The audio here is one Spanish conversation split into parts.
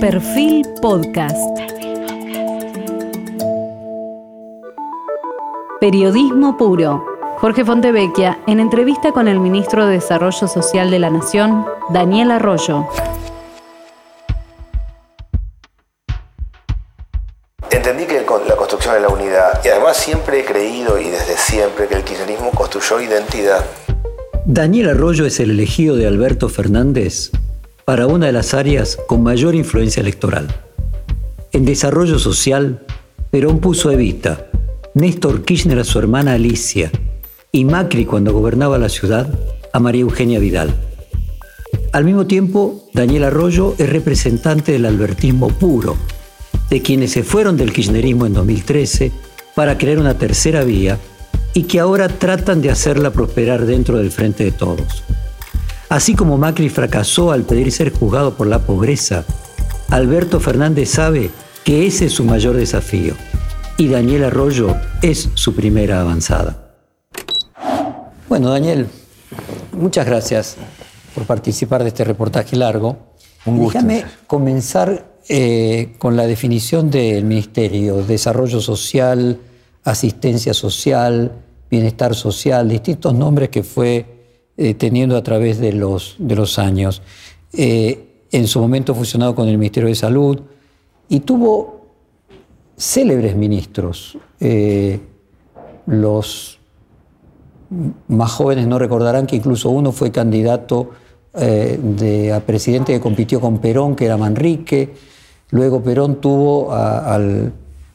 Perfil Podcast. Periodismo puro. Jorge Fontevecchia en entrevista con el ministro de Desarrollo Social de la Nación, Daniel Arroyo. Entendí que la construcción de la unidad, y además siempre he creído y desde siempre que el kirchnerismo construyó identidad. Daniel Arroyo es el elegido de Alberto Fernández para una de las áreas con mayor influencia electoral. En desarrollo social, Perón puso a Evita, Néstor Kirchner a su hermana Alicia y Macri cuando gobernaba la ciudad a María Eugenia Vidal. Al mismo tiempo, Daniel Arroyo es representante del albertismo puro, de quienes se fueron del kirchnerismo en 2013 para crear una tercera vía y que ahora tratan de hacerla prosperar dentro del frente de todos. Así como Macri fracasó al pedir ser juzgado por la pobreza, Alberto Fernández sabe que ese es su mayor desafío y Daniel Arroyo es su primera avanzada. Bueno, Daniel, muchas gracias por participar de este reportaje largo. Un gusto. Déjame comenzar eh, con la definición del Ministerio, Desarrollo Social, Asistencia Social, Bienestar Social, distintos nombres que fue eh, teniendo a través de los, de los años. Eh, en su momento fusionado con el Ministerio de Salud y tuvo célebres ministros. Eh, los más jóvenes no recordarán que incluso uno fue candidato a presidente que compitió con Perón, que era Manrique. Luego Perón tuvo al,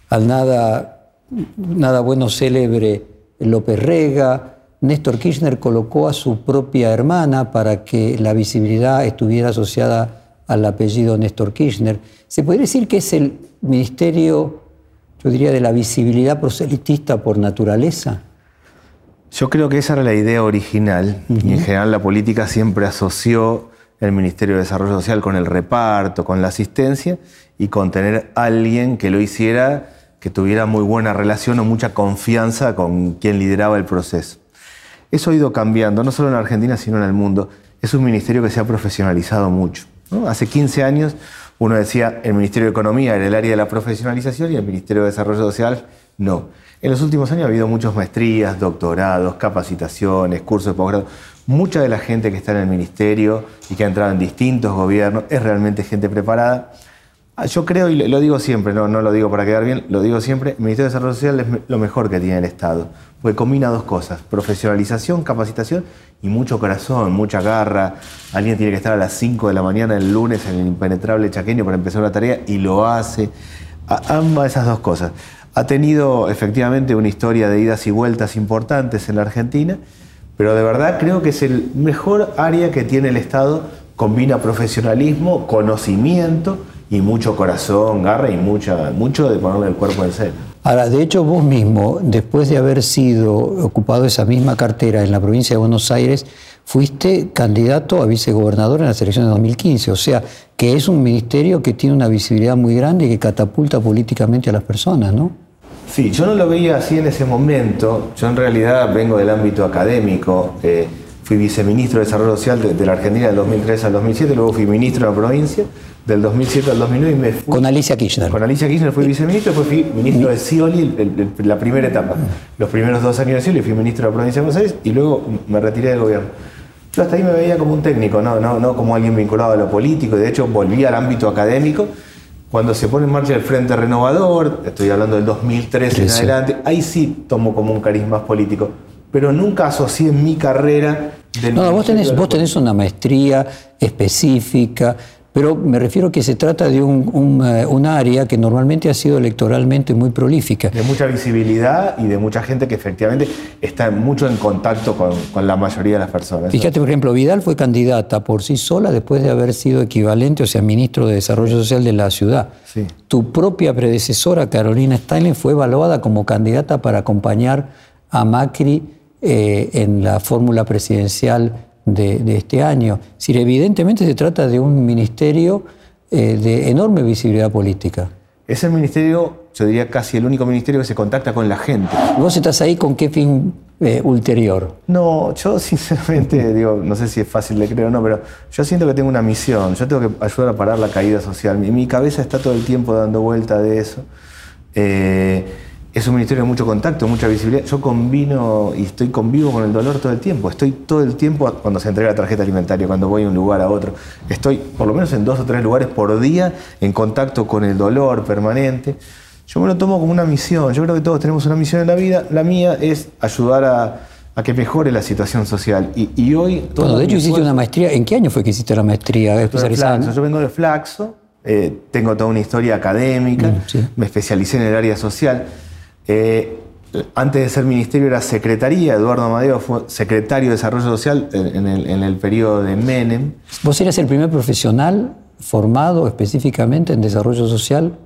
al, nada, nada bueno célebre López Rega. Néstor Kirchner colocó a su propia hermana para que la visibilidad estuviera asociada al apellido Néstor Kirchner. ¿Se podría decir que es el ministerio, yo diría, de la visibilidad proselitista por naturaleza? Yo creo que esa era la idea original y en general la política siempre asoció el Ministerio de Desarrollo Social con el reparto, con la asistencia y con tener alguien que lo hiciera, que tuviera muy buena relación o mucha confianza con quien lideraba el proceso. Eso ha ido cambiando, no solo en Argentina, sino en el mundo. Es un ministerio que se ha profesionalizado mucho. Hace 15 años uno decía el Ministerio de Economía era el área de la profesionalización y el Ministerio de Desarrollo Social no. En los últimos años ha habido muchas maestrías, doctorados, capacitaciones, cursos de posgrado. Mucha de la gente que está en el ministerio y que ha entrado en distintos gobiernos es realmente gente preparada. Ah, yo creo, y lo digo siempre, no, lo digo para quedar bien, lo digo siempre, el Ministerio de Desarrollo Social es lo mejor que tiene el Estado, porque combina dos cosas, profesionalización, capacitación y mucho corazón, mucha garra. Alguien tiene que estar a las 5 de la mañana el lunes en el impenetrable chaqueño para empezar una tarea y lo hace. ambas esas dos cosas. Ha tenido efectivamente una historia de idas y vueltas importantes en la Argentina, pero de verdad creo que es el mejor área que tiene el Estado, combina profesionalismo, conocimiento, y mucho corazón, garra y mucha, mucho de ponerle el cuerpo en cena. Ahora, de hecho, vos mismo, después de haber sido ocupado esa misma cartera en la provincia de Buenos Aires, fuiste candidato a vicegobernador en las elecciones de 2015. O sea, que es un ministerio que tiene una visibilidad muy grande y que catapulta políticamente a las personas, ¿no? Sí, yo no lo veía así en ese momento. Yo en realidad vengo del ámbito académico. Eh, fui viceministro de Desarrollo Social de, la Argentina del 2003 al 2007, luego fui ministro de la provincia del 2007 al 2009 y me fui. Con Alicia Kirchner. Con Alicia Kirchner fui viceministro, después fui ministro de Scioli, la primera etapa. Los primeros dos años de Scioli fui ministro de la provincia de Buenos Aires y luego me retiré del gobierno. Yo hasta ahí me veía como un técnico, no, no, no como alguien vinculado a lo político, de hecho volví al ámbito académico. Cuando se pone en marcha el Frente Renovador, estoy hablando del 2013 en adelante, ahí sí tomo como un carisma político, pero nunca asocié mi carrera no, vos tenés, vos tenés una maestría específica, pero me refiero que se trata de un, eh, área que normalmente ha sido electoralmente muy prolífica. De mucha visibilidad y de mucha gente que efectivamente está mucho en contacto con, la mayoría de las personas. Fíjate, por ejemplo, Vidal fue candidata por sí sola después de haber sido equivalente, o sea, ministro de Desarrollo Social de la ciudad. Sí. Tu propia predecesora, Carolina Steinle, fue evaluada como candidata para acompañar a Macri eh, en la fórmula presidencial de, este año. Es decir, evidentemente se trata de un ministerio eh, de enorme visibilidad política. Es el ministerio, yo diría casi el único ministerio que se contacta con la gente. ¿Vos estás ahí con qué fin eh, ulterior? No, yo sinceramente digo, no sé si es fácil de creer o no, pero yo siento que tengo una misión. Yo tengo que ayudar a parar la caída social. Mi, mi cabeza está todo el tiempo dando vuelta de eso. Eh, es un ministerio de mucho contacto, mucha visibilidad. Yo combino y estoy convivo con el dolor todo el tiempo. Estoy todo el tiempo cuando se entrega la tarjeta alimentaria, cuando voy de un lugar a otro. Estoy por lo menos en dos o tres lugares por día en contacto con el dolor permanente. Yo me lo tomo como una misión. Yo creo que todos tenemos una misión en la vida. La mía es ayudar a, que mejore la situación social. Y, hoy... Bueno, de hecho hiciste una maestría. ¿En qué año fue que hiciste la maestría especializada? Yo vengo de Flaxo. Eh, tengo toda una historia académica. Mm, me especialicé en el área social. Eh, antes de ser ministerio era secretaría, Eduardo Amadeo fue secretario de Desarrollo Social en el, periodo de Menem. ¿Vos eras el primer profesional formado específicamente en desarrollo social?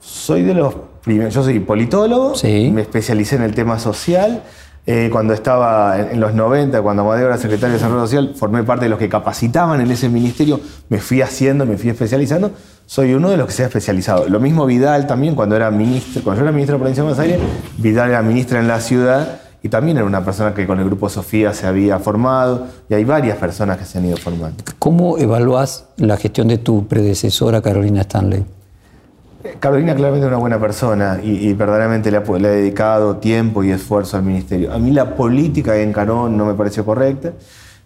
Soy de los primeros, yo soy politólogo, me especialicé en el tema social. Eh, cuando estaba en, los 90, cuando Amadeo era secretario de Desarrollo Social, formé parte de los que capacitaban en ese ministerio, me fui haciendo, me fui especializando soy uno de los que se ha especializado. Lo mismo Vidal también, cuando era ministro, cuando yo era ministro de provincia de Buenos Aires, Vidal era ministra en la ciudad y también era una persona que con el grupo Sofía se había formado y hay varias personas que se han ido formando. ¿Cómo evaluás la gestión de tu predecesora Carolina Stanley? Carolina claramente es una buena persona y, verdaderamente le ha, le ha, dedicado tiempo y esfuerzo al ministerio. A mí la política que encaró no me pareció correcta.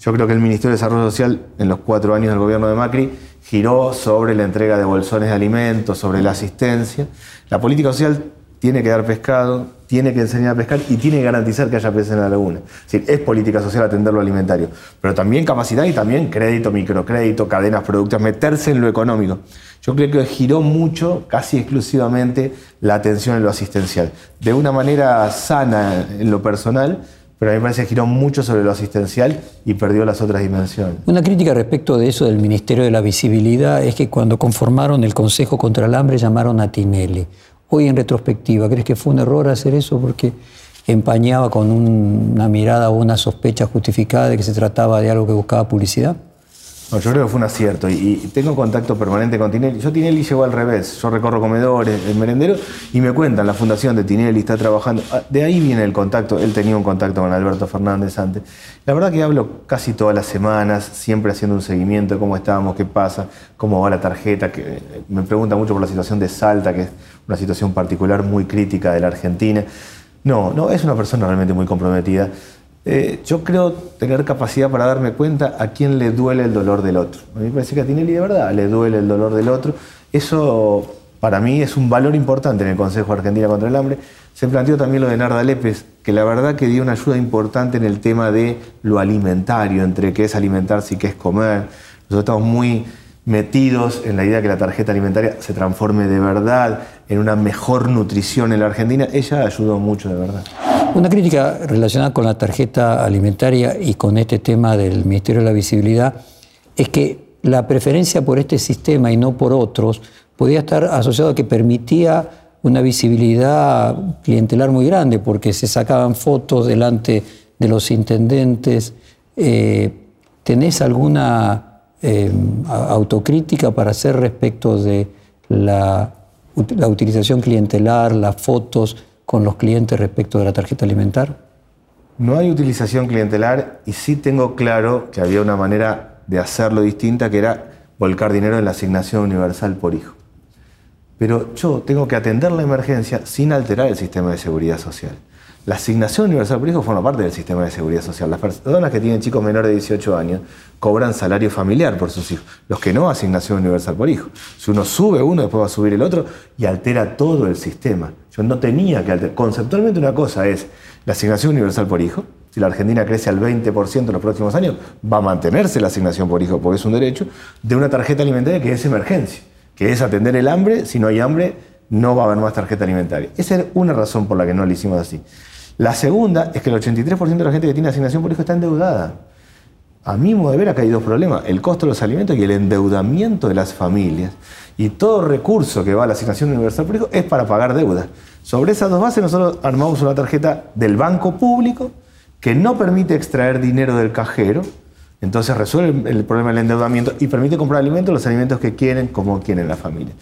Yo creo que el Ministerio de Desarrollo Social en los cuatro años del gobierno de Macri giró sobre la entrega de bolsones de alimentos, sobre la asistencia. La política social tiene que dar pescado, tiene que enseñar a pescar y tiene que garantizar que haya peces en la laguna. Es, decir, es política social atender lo alimentario, pero también capacidad y también crédito, microcrédito, cadenas productivas, meterse en lo económico. Yo creo que giró mucho, casi exclusivamente, la atención en lo asistencial. De una manera sana en lo personal, pero a mí me parece que giró mucho sobre lo asistencial y perdió las otras dimensiones. Una crítica respecto de eso del Ministerio de la Visibilidad es que cuando conformaron el Consejo contra el Hambre llamaron a Tinelli. Hoy en retrospectiva, ¿crees que fue un error hacer eso porque empañaba con una mirada o una sospecha justificada de que se trataba de algo que buscaba publicidad? Yo creo que fue un acierto y, tengo contacto permanente con Tinelli. Yo Tinelli llegó al revés. Yo recorro comedores, el merendero y me cuentan, la fundación de Tinelli está trabajando. Ah, de ahí viene el contacto. Él tenía un contacto con Alberto Fernández antes. La verdad que hablo casi todas las semanas, siempre haciendo un seguimiento de cómo estamos, qué pasa, cómo va la tarjeta. Que eh, me pregunta mucho por la situación de Salta, que es una situación particular muy crítica de la Argentina. No, no, es una persona realmente muy comprometida. Eh, yo creo tener capacidad para darme cuenta a quién le duele el dolor del otro. A mí me parece que a Tinelli de verdad le duele el dolor del otro. Eso para mí es un valor importante en el Consejo Argentina contra el Hambre. Se planteó también lo de Narda Lépez, que la verdad que dio una ayuda importante en el tema de lo alimentario, entre qué es alimentarse y qué es comer. Nosotros estamos muy metidos en la idea de que la tarjeta alimentaria se transforme de verdad en una mejor nutrición en la Argentina. Ella ayudó mucho de verdad. Una crítica relacionada con la tarjeta alimentaria y con este tema del Ministerio de la Visibilidad es que la preferencia por este sistema y no por otros podía estar asociado a que permitía una visibilidad clientelar muy grande, porque se sacaban fotos delante de los intendentes. Eh, ¿Tenés alguna eh, autocrítica para hacer respecto de la utilización clientelar, las fotos? Con los clientes respecto de la tarjeta alimentar? No hay utilización clientelar y sí tengo claro que había una manera de hacerlo distinta que era volcar dinero en la asignación universal por hijo. Pero yo tengo que atender la emergencia sin alterar el sistema de seguridad social. La asignación universal por hijo forma parte del sistema de seguridad social. Las personas que tienen chicos menores de 18 años cobran salario familiar por sus hijos. Los que no, asignación universal por hijo. Si uno sube uno, después va a subir el otro y altera todo el sistema. Yo no tenía que alterar. Conceptualmente una cosa es la asignación universal por hijo. Si la Argentina crece al 20% en los próximos años, va a mantenerse la asignación por hijo porque es un derecho de una tarjeta alimentaria que es emergencia, que es atender el hambre. Si no hay hambre, no va a haber más tarjeta alimentaria. Esa es una razón por la que no lo hicimos así. La segunda es que el 83% de la gente que tiene asignación por hijo está endeudada. A mi modo de ver, acá hay dos problemas, el costo de los alimentos y el endeudamiento de las familias. Y todo recurso que va a la asignación universal por hijo es para pagar deuda. Sobre esas dos bases nosotros armamos una tarjeta del banco público que no permite extraer dinero del cajero, entonces resuelve el problema del endeudamiento y permite comprar alimentos, los alimentos que quieren, como quieren la familia.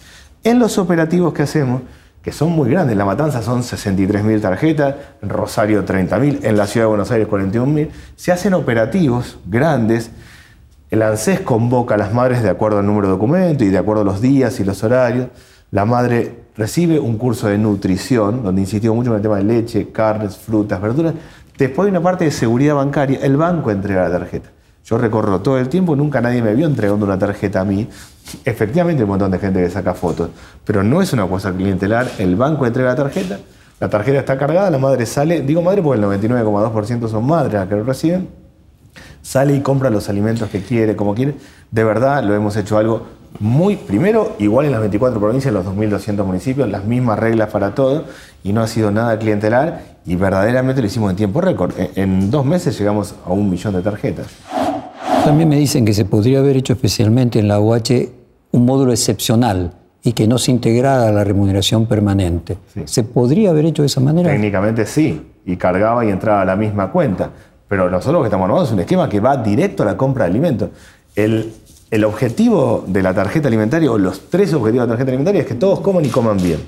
En los operativos que hacemos, que son muy grandes. La Matanza son 63.000 tarjetas, Rosario 30.000, en la Ciudad de Buenos Aires 41.000. Se hacen operativos grandes. El ANSES convoca a las madres de acuerdo al número de documento y de acuerdo a los días y los horarios. La madre recibe un curso de nutrición, donde insistió mucho en el tema de leche, carnes, frutas, verduras. Después hay una parte de seguridad bancaria. El banco entrega la tarjeta. Yo recorro todo el tiempo, nunca nadie me vio entregando una tarjeta a mí. Efectivamente hay un montón de gente que saca fotos, pero no es una cosa clientelar. El banco entrega la tarjeta, la tarjeta está cargada, la madre sale, digo madre porque el 99,2% son madres las que lo reciben, sale y compra los alimentos que quiere, como quiere. De verdad lo hemos hecho algo muy, primero, igual en las 24 provincias, los 2.200 municipios, las mismas reglas para todo, y no ha sido nada clientelar, y verdaderamente lo hicimos en tiempo récord. En dos meses llegamos a un millón de tarjetas. También me dicen que se podría haber hecho especialmente en la UH un módulo excepcional y que no se integrara a la remuneración permanente. ¿Se podría haber hecho de esa manera? Técnicamente sí, y cargaba y entraba a la misma cuenta. Pero nosotros lo que estamos armando es un esquema que va directo a la compra de alimentos. El, el objetivo de la tarjeta alimentaria, o los tres objetivos de la tarjeta alimentaria, es que todos coman y coman bien.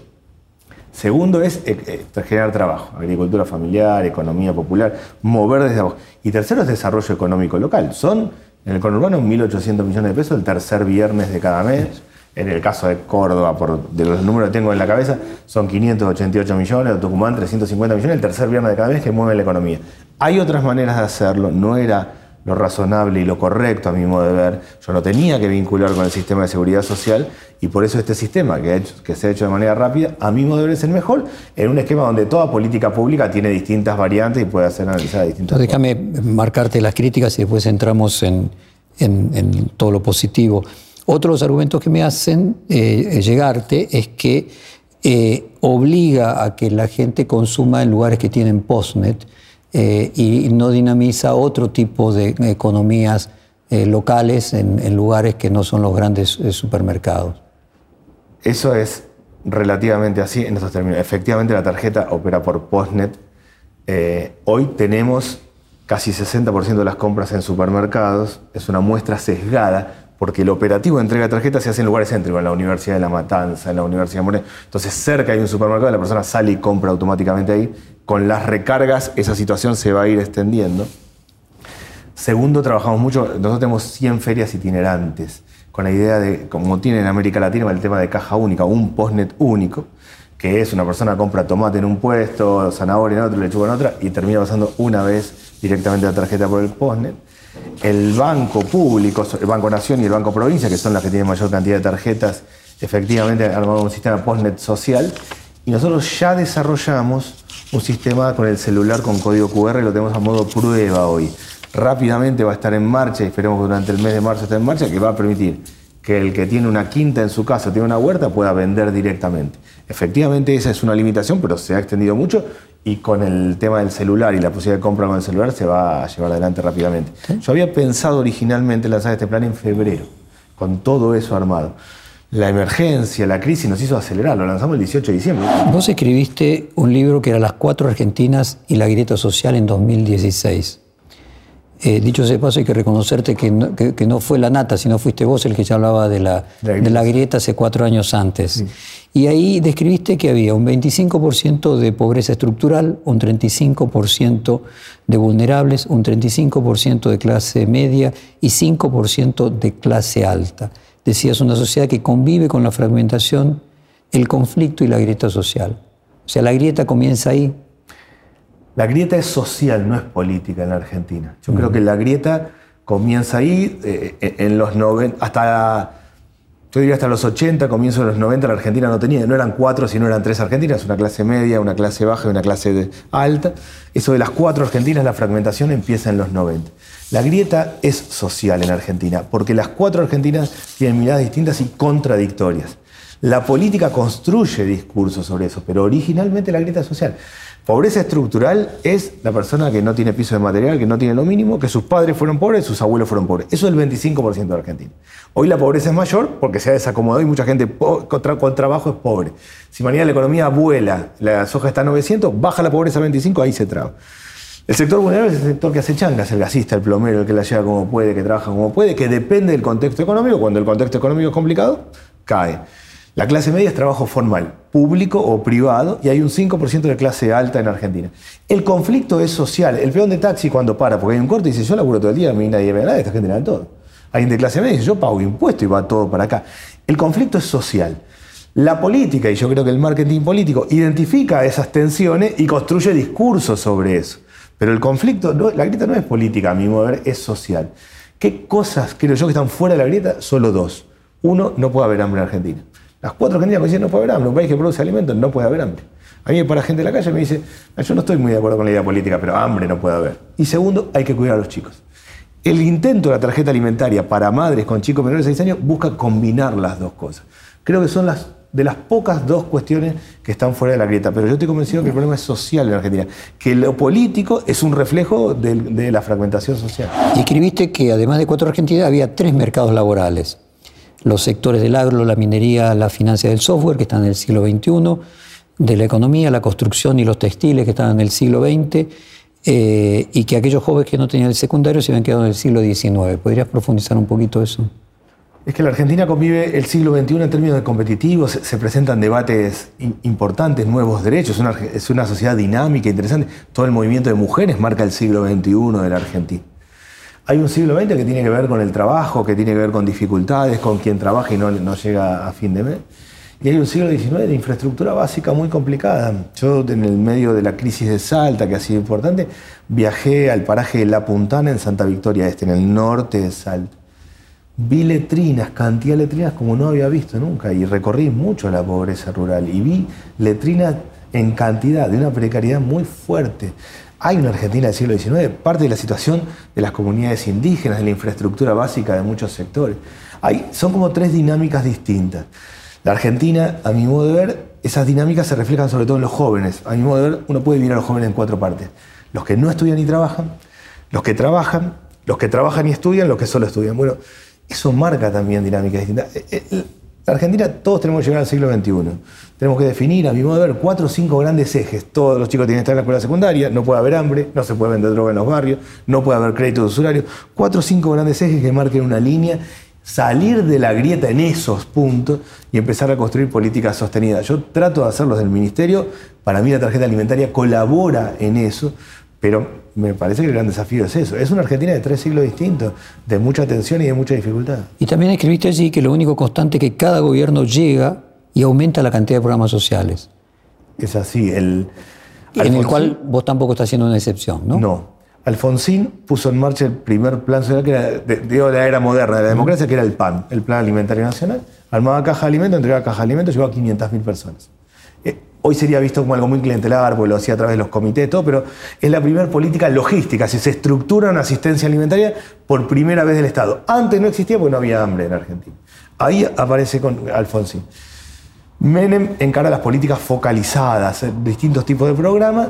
Segundo es eh, eh, generar trabajo, agricultura familiar, economía popular, mover desde abajo. Y tercero es desarrollo económico local. Son en el conurbano 1.800 millones de pesos el tercer viernes de cada mes. En el caso de Córdoba, por, de los números que tengo en la cabeza, son 588 millones, Tucumán 350 millones, el tercer viernes de cada mes que mueve la economía. Hay otras maneras de hacerlo, no era lo razonable y lo correcto a mi modo de ver. Yo no tenía que vincular con el sistema de seguridad social y por eso este sistema que, se ha hecho de manera rápida, a mi modo de ver es el mejor, en un esquema donde toda política pública tiene distintas variantes y puede ser analizada distintas Entonces, déjame marcarte las críticas y después entramos en, en, todo lo positivo. Otros argumentos que me hacen eh, llegarte es que eh, obliga a que la gente consuma en lugares que tienen postnet eh, y no dinamiza otro tipo de economías eh, locales en, lugares que no son los grandes eh, supermercados. Eso es relativamente así en estos términos. Efectivamente la tarjeta opera por Postnet. hoy tenemos casi 60% de las compras en supermercados. Es una muestra sesgada porque el operativo de entrega de tarjetas se hace en lugares céntricos, en la Universidad de La Matanza, en la Universidad de Moreno. Entonces, cerca hay un supermercado, la persona sale y compra automáticamente ahí. Con las recargas, esa situación se va a ir extendiendo. Segundo, trabajamos mucho, nosotros tenemos 100 ferias itinerantes, con la idea de, como tiene en América Latina, el tema de caja única, un postnet único, que es una persona compra tomate en un puesto, zanahoria en otro, lechuga en otra, y termina pasando una vez directamente la tarjeta por el postnet el Banco Público, el Banco Nación y el Banco Provincia, que son las que tienen mayor cantidad de tarjetas, efectivamente armado un sistema postnet social. Y nosotros ya desarrollamos un sistema con el celular con código QR, lo tenemos a modo prueba hoy. Rápidamente va a estar en marcha, y esperemos que durante el mes de marzo esté en marcha, que va a permitir que el que tiene una quinta en su casa, tiene una huerta, pueda vender directamente. Efectivamente esa es una limitación, pero se ha extendido mucho y con el tema del celular y la posibilidad de compra con el celular se va a llevar adelante rápidamente. Yo había pensado originalmente lanzar este plan en febrero, con todo eso armado. La emergencia, la crisis nos hizo acelerar, lo lanzamos el 18 de diciembre. Vos escribiste un libro que era Las cuatro Argentinas y la grieta social en 2016. Eh, dicho sea paso, hay que reconocerte que no, fue la nata, sino fuiste vos el que ya hablaba de la, de la grieta hace cuatro años antes. Y ahí describiste que había un 25% de pobreza estructural, un 35% de vulnerables, un 35% de clase media y 5% de clase alta. Decías una sociedad que convive con la fragmentación, el conflicto y la grieta social. O sea, la grieta comienza ahí, la grieta es social, no es política en la Argentina. Yo creo que la grieta comienza ahí, eh, en los 90, hasta, yo diría hasta los 80, comienzo de los 90, la Argentina no tenía, no eran cuatro, sino eran tres argentinas, una clase media, una clase baja y una clase alta. Eso de las cuatro argentinas, la fragmentación empieza en los 90. La grieta es social en Argentina, porque las cuatro argentinas tienen miradas distintas y contradictorias. La política construye discursos sobre eso, pero originalmente la grieta es social. Pobreza estructural es la persona que no tiene piso de material, que no tiene lo mínimo, que sus padres fueron pobres, sus abuelos fueron pobres. Eso es el 25% de Argentina. Hoy la pobreza es mayor porque se ha desacomodado y mucha gente con, trabajo es pobre. Si mañana la economía vuela, la soja está a 900, baja la pobreza a 25, ahí se traba. El sector vulnerable es el sector que hace changas, el gasista, el plomero, el que la lleva como puede, que trabaja como puede, que depende del contexto económico. Cuando el contexto económico es complicado, cae. La clase media es trabajo formal, público o privado, y hay un 5% de clase alta en Argentina. El conflicto es social. El peón de taxi cuando para, porque hay un corte, dice, yo laburo todo el día, a mí nadie me da nada, esta gente da todo. Alguien de clase media dice, yo pago impuesto y va todo para acá. El conflicto es social. La política, y yo creo que el marketing político, identifica esas tensiones y construye discursos sobre eso. Pero el conflicto, la grieta no es política, a mi modo de ver, es social. ¿Qué cosas creo yo que están fuera de la grieta? Solo dos. Uno, no puede haber hambre en Argentina. Las cuatro argentinas dicen no puede haber hambre. Un país que produce alimentos no puede haber hambre. A mí me para gente de la calle y me dice, ah, yo no estoy muy de acuerdo con la idea política, pero hambre no puede haber. Y segundo, hay que cuidar a los chicos. El intento de la tarjeta alimentaria para madres con chicos menores de 6 años busca combinar las dos cosas. Creo que son las de las pocas dos cuestiones que están fuera de la grieta. Pero yo estoy convencido que el problema es social en Argentina, que lo político es un reflejo de, la fragmentación social. Y escribiste que además de cuatro Argentinas había tres mercados laborales. Los sectores del agro, la minería, la financia del software, que están en el siglo XXI, de la economía, la construcción y los textiles, que están en el siglo XX, eh, y que aquellos jóvenes que no tenían el secundario se habían quedado en el siglo XIX. ¿Podrías profundizar un poquito eso? Es que la Argentina convive el siglo XXI en términos competitivos, se, presentan debates importantes, nuevos derechos, es una sociedad dinámica, interesante. Todo el movimiento de mujeres marca el siglo XXI de la Argentina. Hay un siglo XX que tiene que ver con el trabajo, que tiene que ver con dificultades, con quien trabaja y no, llega a fin de mes. Y hay un siglo XIX de infraestructura básica muy complicada. Yo, en el medio de la crisis de Salta, que ha sido importante, viajé al paraje de La Puntana en Santa Victoria Este, en el norte de Salta vi letrinas, cantidad de letrinas como no había visto nunca y recorrí mucho la pobreza rural y vi letrinas en cantidad, de una precariedad muy fuerte. Hay una Argentina del siglo XIX, parte de la situación de las comunidades indígenas, de la infraestructura básica de muchos sectores. Hay, son como tres dinámicas distintas. La Argentina, a mi modo de ver, esas dinámicas se reflejan sobre todo en los jóvenes. A mi modo de ver, uno puede dividir a los jóvenes en cuatro partes. Los que no estudian y trabajan, los que trabajan, los que trabajan y estudian, los que solo estudian. Bueno, eso marca también dinámicas distintas. Eh, eh, la Argentina todos tenemos que llegar al siglo XXI. Tenemos que definir, a mi modo de ver, cuatro o cinco grandes ejes. Todos los chicos tienen que estar en la escuela secundaria, no puede haber hambre, no se puede vender droga en los barrios, no puede haber créditos usurarios. Cuatro o cinco grandes ejes que marquen una línea, salir de la grieta en esos puntos y empezar a construir políticas sostenidas. Yo trato de hacerlo desde el ministerio, para mí la tarjeta alimentaria colabora en eso, pero me parece que el gran desafío es eso. Es una Argentina de tres siglos distintos, de mucha tensión y de mucha dificultad. Y también escribiste allí que lo único constante que cada gobierno llega y aumenta la cantidad de programas sociales. Es así. El, en el cual vos tampoco estás haciendo una excepción, ¿no? No. Alfonsín puso en marcha el primer plan social que era de, la era moderna de la democracia, que era el PAN, el Plan Alimentario Nacional. Armaba caja de alimentos, entregaba caja de alimentos, llevaba a 500.000 personas. Eh, hoy sería visto como algo muy clientelar, porque lo hacía a través de los comités, todo, pero es la primera política logística, si se estructura una asistencia alimentaria por primera vez del Estado. Antes no existía porque no había hambre en Argentina. Ahí aparece con Alfonsín. Menem encara las políticas focalizadas, eh, distintos tipos de programas,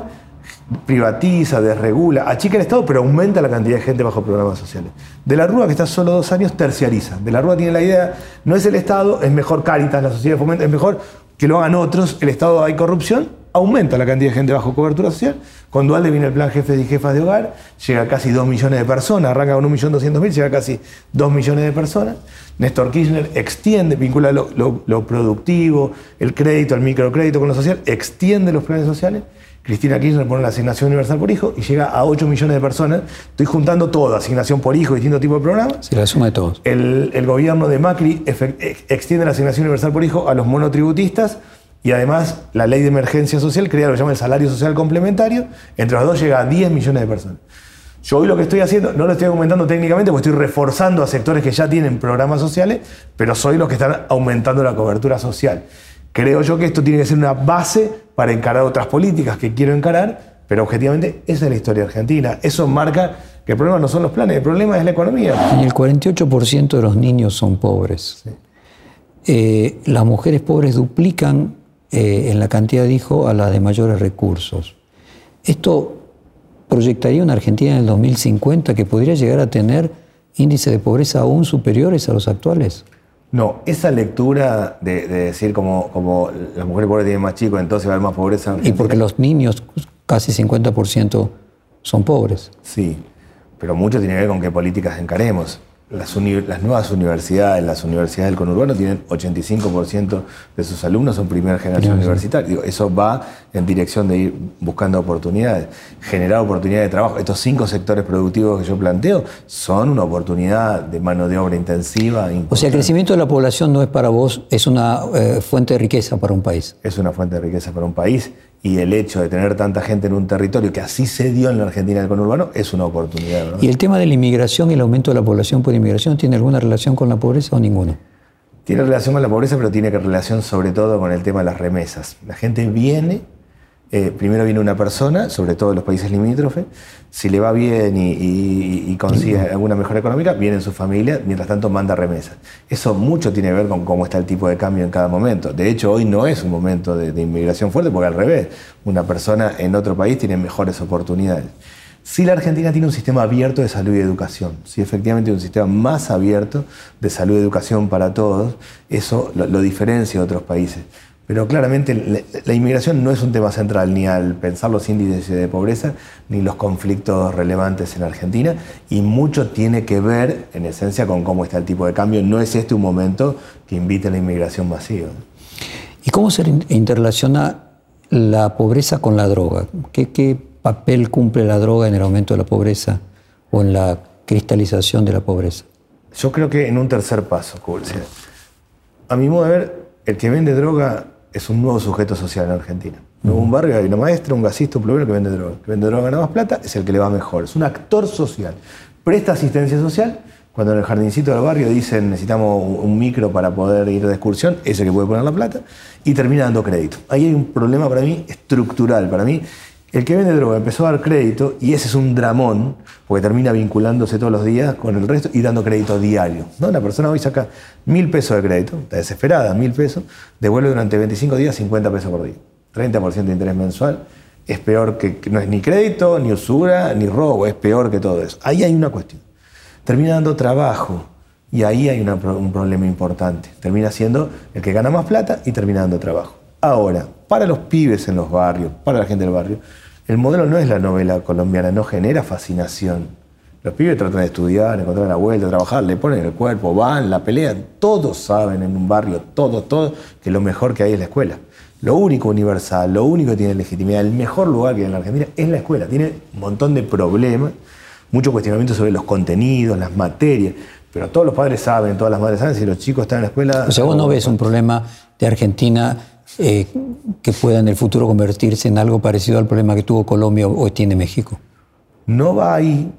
privatiza, desregula, achica el Estado, pero aumenta la cantidad de gente bajo programas sociales. De la Rúa, que está solo dos años, terciariza. De la Rúa tiene la idea, no es el Estado, es mejor Caritas, la sociedad de fomento, es mejor que lo hagan otros, el Estado hay corrupción, aumenta la cantidad de gente bajo cobertura social. Con Dualde viene el plan jefes y jefas de hogar, llega a casi 2 millones de personas, arranca con 1.200.000, llega a casi 2 millones de personas. Néstor Kirchner extiende, vincula lo, lo, productivo, el crédito, el microcrédito con lo social, extiende los planes sociales. Cristina Kirchner pone la asignación universal por hijo y llega a 8 millones de personas. Estoy juntando todo, asignación por hijo, distintos tipos de programas. Sí, la suma de todos. El, el gobierno de Macri extiende la asignación universal por hijo a los monotributistas y además la ley de emergencia social crea lo que llama el salario social complementario. Entre los dos llega a 10 millones de personas. Yo hoy lo que estoy haciendo, no lo estoy aumentando técnicamente porque estoy reforzando a sectores que ya tienen programas sociales, pero soy los que están aumentando la cobertura social. Creo yo que esto tiene que ser una base para encarar otras políticas que quiero encarar, pero objetivamente esa es la historia argentina. Eso marca que el problema no son los planes, el problema es la economía. el 48% de los niños son pobres. Eh, las mujeres pobres duplican eh, en la cantidad de hijos a las de mayores recursos. Esto proyectaría una Argentina en el 2050 que podría llegar a tener índices de pobreza aún superiores a los actuales. No, esa lectura de, decir como, como las mujeres pobres tienen más chicos, entonces va a haber más pobreza. Y porque los niños, casi 50% son pobres. Sí, pero mucho tiene que ver con qué políticas encaremos. Las, nuevas universidades, las universidades del conurbano tienen 85% de sus alumnos son primera generación universitaria. eso va en dirección de ir buscando oportunidades, generar oportunidades de trabajo. Estos cinco sectores productivos que yo planteo son una oportunidad de mano de obra intensiva. O sea, el crecimiento de la población no es para vos, es una eh, fuente de riqueza para un país. Es una fuente de riqueza para un país y el hecho de tener tanta gente en un territorio que así se dio en la Argentina del conurbano es una oportunidad. ¿Y el tema de la inmigración y el aumento de la población por inmigración tiene alguna relación con la pobreza o ninguno? Tiene relación con la pobreza, pero tiene relación sobre todo con el tema de las remesas. La gente viene eh, primero viene una persona, sobre todo en los países limítrofes, si le va bien y, consigue alguna mejora económica, viene en su familia, mientras tanto manda remesas. Eso mucho tiene que ver con cómo está el tipo de cambio en cada momento. De hecho, hoy no es un momento de, inmigración fuerte, porque al revés, una persona en otro país tiene mejores oportunidades. Si la Argentina tiene un sistema abierto de salud y educación, si efectivamente un sistema más abierto de salud y educación para todos, eso lo diferencia de otros países. Pero claramente la inmigración no es un tema central ni al pensar los índices de pobreza ni los conflictos relevantes en Argentina y mucho tiene que ver en esencia con cómo está el tipo de cambio. No es este un momento que invite a la inmigración masiva. ¿Y cómo se interrelaciona la pobreza con la droga? ¿Qué, papel cumple la droga en el aumento de la pobreza o en la cristalización de la pobreza? Yo creo que en un tercer paso, a mi modo de ver, el que vende droga es un nuevo sujeto social en Argentina. En un barrio hay una maestra, un gasista, un plomero que vende droga. que vende droga gana más plata, es el que le va mejor. Es un actor social. Presta asistencia social. Cuando en el jardincito del barrio dicen necesitamos un micro para poder ir de excursión, ese que puede poner la plata, y termina dando crédito. Ahí hay un problema para mí estructural. Para mí, el que vende droga empezó a dar crédito y ese es un dramón, porque termina vinculándose todos los días con el resto y dando crédito diario. ¿no? La persona hoy saca mil pesos de crédito, está desesperada, mil pesos, devuelve durante 25 días 50 pesos por día. 30% de interés mensual. Es peor que, no es ni crédito, ni usura, ni robo, es peor que todo eso. Ahí hay una cuestión. Termina dando trabajo y ahí hay un problema importante. Termina siendo el que gana más plata y termina dando trabajo. Ahora, para los pibes en los barrios, para la gente del barrio, el modelo no es la novela colombiana, no genera fascinación. Los pibes tratan de estudiar, encontrar la vuelta, trabajar, le ponen el cuerpo, van, la pelean. Todos saben en un barrio, todos, todos, que lo mejor que hay es la escuela. Lo único universal, lo único que tiene legitimidad, el mejor lugar que hay en la Argentina es la escuela. Tiene un montón de problemas, muchos cuestionamientos sobre los contenidos, las materias, pero todos los padres saben, todas las madres saben si los chicos están en la escuela. O sea, vos no ves un problema de Argentina eh, que pueda en el futuro convertirse en algo parecido al problema que tuvo Colombia o tiene México? No va ahí,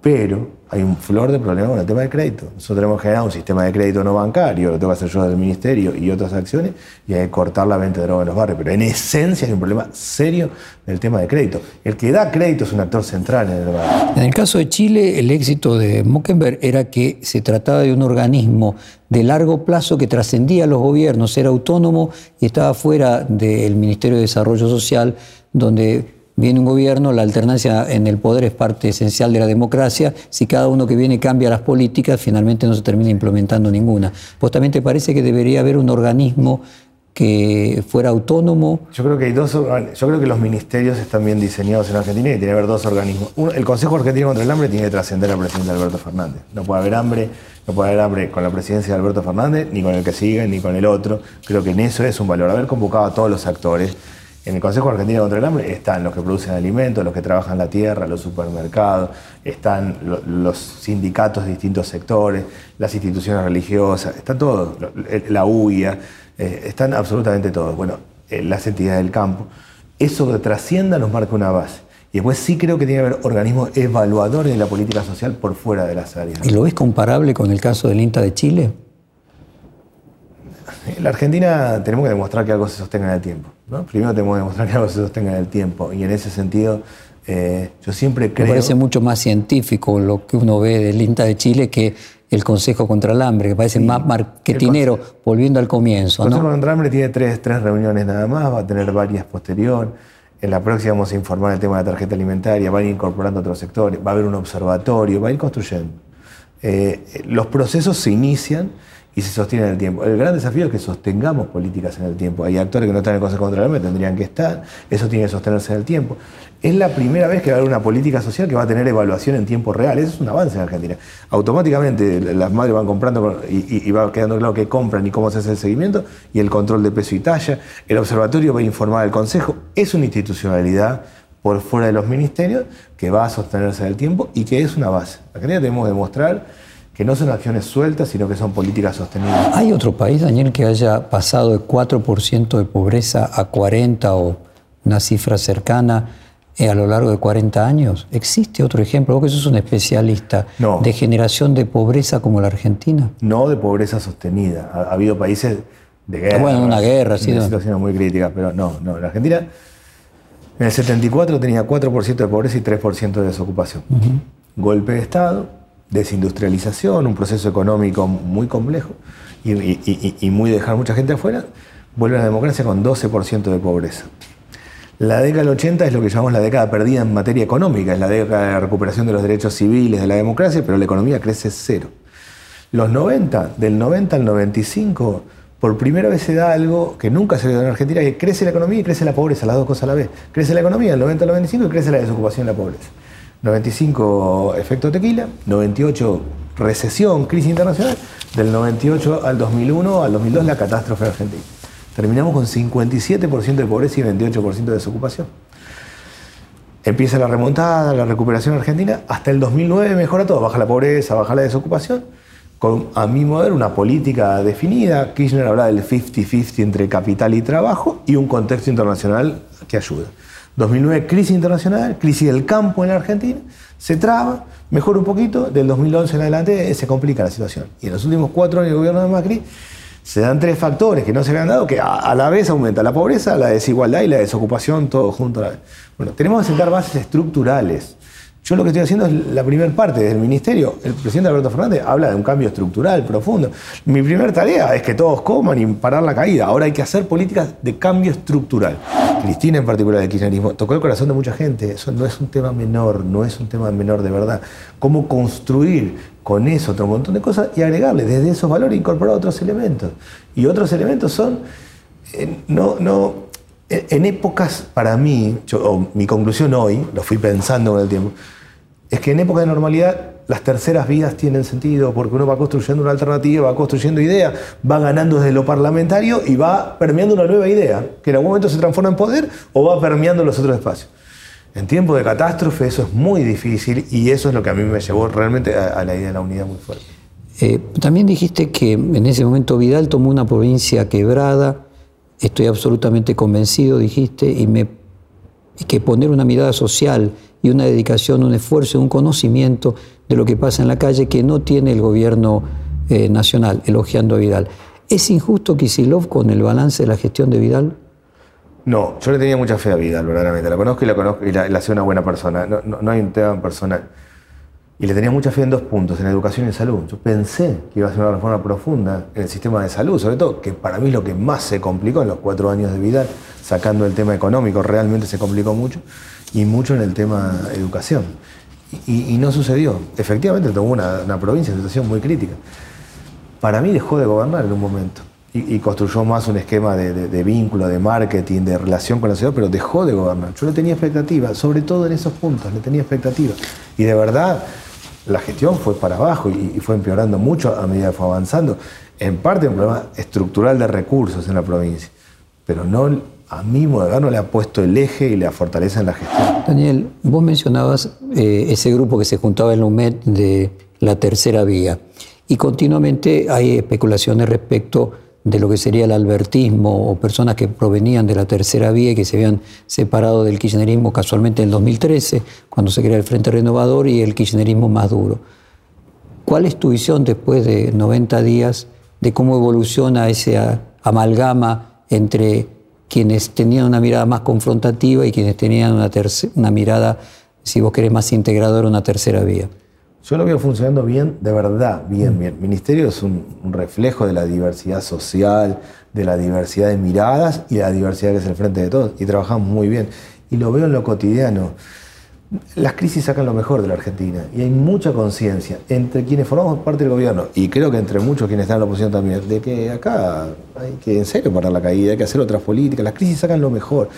pero hay un flor de problema con el tema del crédito. Nosotros tenemos que generar un sistema de crédito no bancario, lo tengo que hacer yo del ministerio y otras acciones, y hay que cortar la venta de droga en los barrios. Pero en esencia hay un problema serio del tema de crédito. El que da crédito es un actor central en el barrio. En el caso de Chile, el éxito de Mockenberg era que se trataba de un organismo de largo plazo que trascendía a los gobiernos, era autónomo y estaba fuera del Ministerio de Desarrollo Social, donde viene un gobierno, la alternancia en el poder es parte esencial de la democracia. Si cada uno que viene cambia las políticas, finalmente no se termina implementando ninguna. ¿Vos también te parece que debería haber un organismo que fuera autónomo? Yo creo que hay dos, yo creo que los ministerios están bien diseñados en Argentina y tiene que haber dos organismos. el Consejo Argentino contra el Hambre tiene que trascender al presidente Alberto Fernández. No puede haber hambre, no puede haber hambre con la presidencia de Alberto Fernández, ni con el que sigue, ni con el otro. Creo que en eso es un valor. Haber convocado a todos los actores en el Consejo Argentino contra el Hambre están los que producen alimentos, los que trabajan la tierra, los supermercados, están los sindicatos de distintos sectores, las instituciones religiosas, están todos, la UIA, eh, están absolutamente todos. Bueno, eh, las entidades del campo. Eso que trascienda nos marca una base. Y después sí creo que tiene que haber organismos evaluadores de la política social por fuera de las áreas. ¿Y lo ves comparable con el caso del INTA de Chile? En la Argentina tenemos que demostrar que algo se sostenga en el tiempo. Primero tenemos que demostrar que algo se sostenga en el tiempo. Y en ese sentido, eh, yo siempre creo. Me parece mucho más científico lo que uno ve del INTA de Chile que el Consejo contra el Hambre, que parece más marketinero, volviendo al comienzo. El Consejo contra el Hambre tiene tres, tres reuniones nada más, va a tener varias posterior. En la próxima vamos a informar el tema de la tarjeta alimentaria, va a ir incorporando otros sectores, va a haber un observatorio, va a ir construyendo. Eh, los procesos se inician y se sostiene en el tiempo. El gran desafío es que sostengamos políticas en el tiempo. Hay actores que no están en el Consejo Contra la tendrían que estar, eso tiene que sostenerse en el tiempo. Es la primera vez que va a haber una política social que va a tener evaluación en tiempo real. Eso es un avance en Argentina. Automáticamente las madres van comprando y, va quedando claro qué compran y cómo se hace el seguimiento y el control de peso y talla. El observatorio va a informar al Consejo. Es una institucionalidad por fuera de los ministerios que va a sostenerse en el tiempo y que es una base. Argentina tenemos que demostrar que no son acciones sueltas, sino que son políticas sostenibles. ¿Hay otro país, Daniel, que haya pasado de 4% de pobreza a 40 o una cifra cercana eh, a lo largo de 40 años? ¿Existe otro ejemplo? Vos que sos un especialista de generación de pobreza como la Argentina. No de pobreza sostenida. Ha, habido países de guerra. Bueno, una guerra, sí. Una situación muy crítica, pero no, no. La Argentina en el 74 tenía 4% de pobreza y 3% de desocupación. Golpe de Estado, desindustrialización, un proceso económico muy complejo y, muy dejar mucha gente afuera, vuelve a la democracia con 12% de pobreza. La década del 80 es lo que llamamos la década perdida en materia económica, es la década de la recuperación de los derechos civiles, de la democracia, pero la economía crece cero. Los 90, del 90 al 95, por primera vez se da algo que nunca se ve en Argentina, que crece la economía y crece la pobreza, las dos cosas a la vez. Crece la economía del 90 al 95 y crece la desocupación y la pobreza. 95 efecto tequila, 98 recesión, crisis internacional, del 98 al 2001 al 2002 la catástrofe argentina. Terminamos con 57% de pobreza y 28% de desocupación. Empieza la remontada, la recuperación argentina, hasta el 2009 mejora todo, baja la pobreza, baja la desocupación, con a mi modo una política definida. Kirchner hablaba del 50-50 entre capital y trabajo y un contexto internacional que ayuda. 2009, crisis internacional, crisis del campo en la Argentina, se traba, mejora un poquito, del 2011 en adelante se complica la situación. Y en los últimos cuatro años del gobierno de Macri se dan tres factores que no se habían dado, que a, la vez aumenta la pobreza, la desigualdad y la desocupación, todo junto a la vez. Bueno, tenemos que sentar bases estructurales yo lo que estoy haciendo es la primera parte del ministerio. El presidente Alberto Fernández habla de un cambio estructural profundo. Mi primera tarea es que todos coman y parar la caída. Ahora hay que hacer políticas de cambio estructural. Cristina en particular del kirchnerismo tocó el corazón de mucha gente. Eso no es un tema menor, no es un tema menor de verdad. Cómo construir con eso otro montón de cosas y agregarle desde esos valores incorporar otros elementos. Y otros elementos son, eh, no, no, en épocas, para mí, mi conclusión hoy, lo fui pensando con el tiempo, es que en época de normalidad las terceras vías tienen sentido porque uno va construyendo una alternativa, va construyendo ideas, va ganando desde lo parlamentario y va permeando una nueva idea, que en algún momento se transforma en poder o va permeando los otros espacios. En tiempos de catástrofe eso es muy difícil y eso es lo que a mí me llevó realmente a, la idea de la unidad muy fuerte. Eh, también dijiste que en ese momento Vidal tomó una provincia quebrada, estoy absolutamente convencido, dijiste, y, me, y que poner una mirada social y una dedicación, un esfuerzo, un conocimiento de lo que pasa en la calle que no tiene el gobierno eh, nacional, elogiando a Vidal. ¿Es injusto Kisilov con el balance de la gestión de Vidal? No, yo le tenía mucha fe a Vidal, verdaderamente. La conozco y la conozco y la, hace una buena persona. No, no, hay un tema personal. Y le tenía mucha fe en dos puntos, en educación y en salud. Yo pensé que iba a ser una reforma profunda en el sistema de salud, sobre todo, que para mí es lo que más se complicó en los cuatro años de Vidal, sacando el tema económico, realmente se complicó mucho y mucho en el tema educación. Y, no sucedió. Efectivamente tomó una, provincia en situación muy crítica. Para mí dejó de gobernar en un momento y, construyó más un esquema de, vínculo, de marketing, de relación con la ciudad, pero dejó de gobernar. Yo le tenía expectativa, sobre todo en esos puntos, le tenía expectativa. Y de verdad, la gestión fue para abajo y, y fue empeorando mucho a medida que fue avanzando. En parte un problema estructural de recursos en la provincia, pero no a mí Moderno le ha puesto el eje y la fortaleza en la gestión. Daniel, vos mencionabas eh, ese grupo que se juntaba en la UMED de la tercera vía y continuamente hay especulaciones respecto de lo que sería el albertismo o personas que provenían de la tercera vía y que se habían separado del kirchnerismo casualmente en el 2013, cuando se crea el Frente Renovador y el kirchnerismo más duro. ¿Cuál es tu visión después de 90 días de cómo evoluciona esa amalgama entre quienes tenían una mirada más confrontativa y quienes tenían una, una mirada, si vos querés, más integradora, una tercera vía. Yo lo veo funcionando bien, de verdad, bien, bien. El ministerio es un, reflejo de la diversidad social, de la diversidad de miradas y la diversidad que es el frente de todos. Y trabajamos muy bien. Y lo veo en lo cotidiano. Las crisis sacan lo mejor de la Argentina y hay mucha conciencia entre quienes formamos parte del gobierno y creo que entre muchos quienes están en la oposición también, de que acá hay que en serio parar la caída, hay que hacer otras políticas, las crisis sacan lo mejor.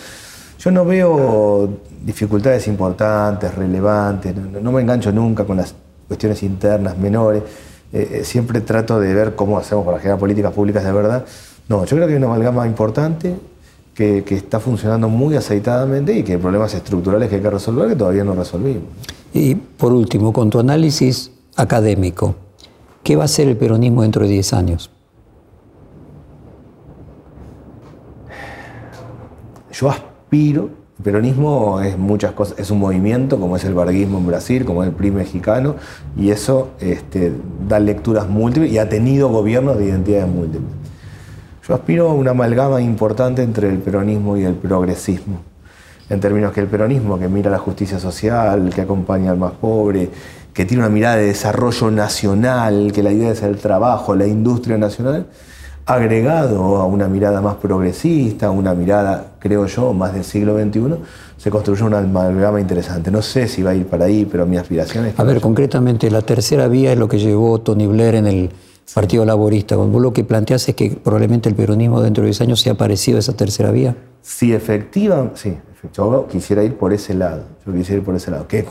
Yo no veo dificultades importantes, relevantes, no, me engancho nunca con las cuestiones internas menores, eh, eh, siempre trato de ver cómo hacemos para generar políticas públicas de verdad. No, yo creo que hay una amalgama importante, que, está funcionando muy aceitadamente y que hay problemas estructurales que hay que resolver que todavía no resolvimos. Y por último, con tu análisis académico, ¿qué va a ser el peronismo dentro de 10 años? Yo aspiro, el peronismo es muchas cosas, es un movimiento como es el varguismo en Brasil, como es el PRI mexicano, y eso este, da lecturas múltiples y ha tenido gobiernos de identidades múltiples. Yo aspiro a una amalgama importante entre el peronismo y el progresismo, en términos que el peronismo que mira la justicia social, que acompaña al más pobre, que tiene una mirada de desarrollo nacional, que la idea es el trabajo, la industria nacional, agregado a una mirada más progresista, una mirada, creo yo, más del siglo XXI, se construyó una amalgama interesante. No sé si va a ir para ahí, pero mi aspiración es... A ver, concretamente, la tercera vía es lo que llevó Tony Blair en el Partido Laborista. Vos lo que planteas es que probablemente el peronismo dentro de 10 años sea parecido a esa tercera vía. Sí, efectiva, sí. Yo quisiera ir por ese lado. Yo quisiera ir por ese lado. Que,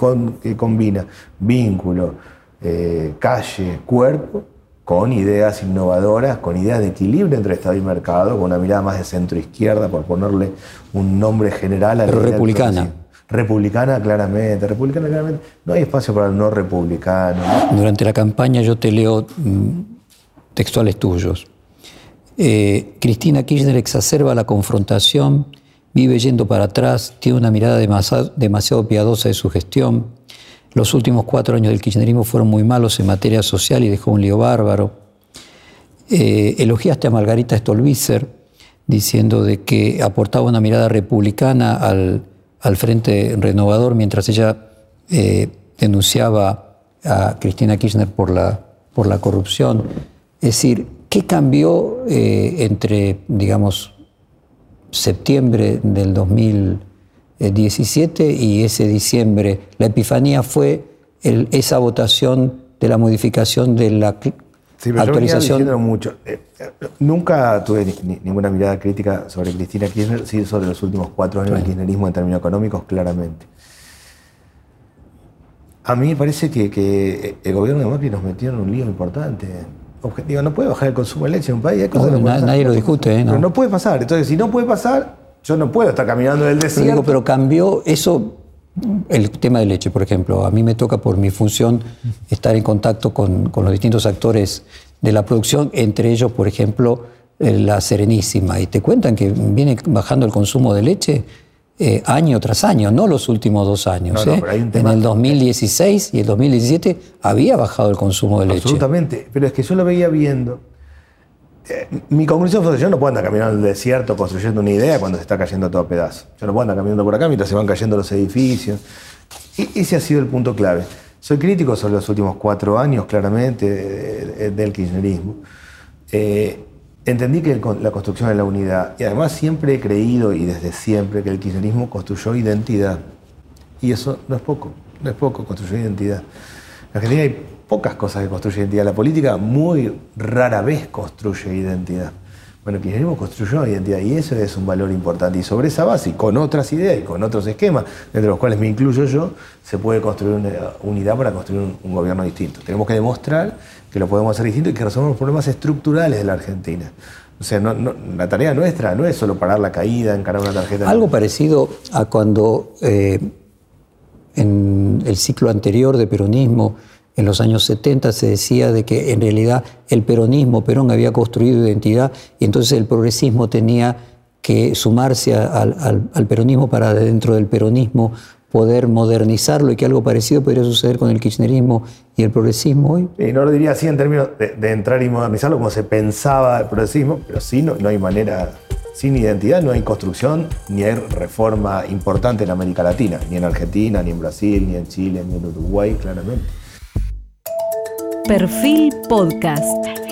combina vínculo, eh, calle, cuerpo, con ideas innovadoras, con ideas de equilibrio entre Estado y mercado, con una mirada más de centro izquierda, por ponerle un nombre general a la Pero republicana. Republicana, claramente. Republicana, claramente. No hay espacio para el no republicano. Durante la campaña yo te leo mm, textuales tuyos. Eh, Cristina Kirchner exacerba la confrontación, vive yendo para atrás, tiene una mirada demasiado, piadosa de su gestión. Los últimos cuatro años del kirchnerismo fueron muy malos en materia social y dejó un lío bárbaro. Eh, elogiaste a Margarita Stolbizer diciendo de que aportaba una mirada republicana al, Frente Renovador mientras ella eh, denunciaba a Cristina Kirchner por la, por la corrupción. Es decir, ¿qué cambió eh, entre, digamos, septiembre del 2017 y ese diciembre? La epifanía fue esa votación de la modificación de la sí, pero actualización. Yo mucho. Eh, eh, nunca tuve ninguna mirada crítica sobre Cristina Kirchner, sí sobre los últimos cuatro años del kirchnerismo en términos económicos, claramente. A mí me parece que, el gobierno de Macri nos metió en un lío importante objetivo. No puede bajar el consumo de leche en un país. nadie lo discute. ¿eh? No. Pero no puede pasar. Entonces, si no puede pasar, yo no puedo estar caminando del desierto. Pero, pero cambió eso. El tema de leche, por ejemplo, a mí me toca por mi función estar en contacto con, los distintos actores de la producción, entre ellos, por ejemplo, eh, la Serenísima. Y te cuentan que viene bajando el consumo de leche eh, año tras año, no los últimos dos años. ¿eh? en el 2016 y el 2017 había bajado el consumo de leche. Absolutamente, pero es que yo lo veía viendo. Eh, mi conclusión fue que yo no puedo andar caminando en el desierto construyendo una idea cuando se está cayendo todo a pedazos. Yo no puedo andar caminando por acá mientras se van cayendo los edificios. Y ese ha sido el punto clave. Soy crítico sobre los últimos cuatro años, claramente, del kirchnerismo entendí que la construcción de la unidad, y además siempre he creído y desde siempre que el kirchnerismo construyó identidad. Y eso no es poco, no es poco construir identidad. En Argentina hay pocas cosas que construyen identidad. La política muy rara vez construye identidad. Bueno, el kirchnerismo construyó identidad y eso es un valor importante. Y sobre esa base, y con otras ideas y con otros esquemas, entre los cuales me incluyo yo, se puede construir una unidad para construir un, un gobierno distinto. Tenemos que demostrar que lo podemos hacer distinto y que resolvemos problemas estructurales de la Argentina. O sea, la tarea nuestra no es solo parar la caída, encarar una tarjeta. Algo parecido a cuando eh, en el ciclo anterior de peronismo, en los años 70, se decía de que en realidad el peronismo, Perón había construido identidad y entonces el progresismo tenía que sumarse al peronismo para dentro del peronismo poder modernizarlo y que algo parecido podría suceder con el kirchnerismo y el progresismo hoy? Y no lo diría así en términos de, entrar y modernizarlo como se pensaba el progresismo, pero sí no, no hay manera, sin identidad no hay construcción ni hay reforma importante en América Latina, ni en Argentina, ni en Brasil, ni en Chile, ni en Uruguay, claramente. Perfil Podcast.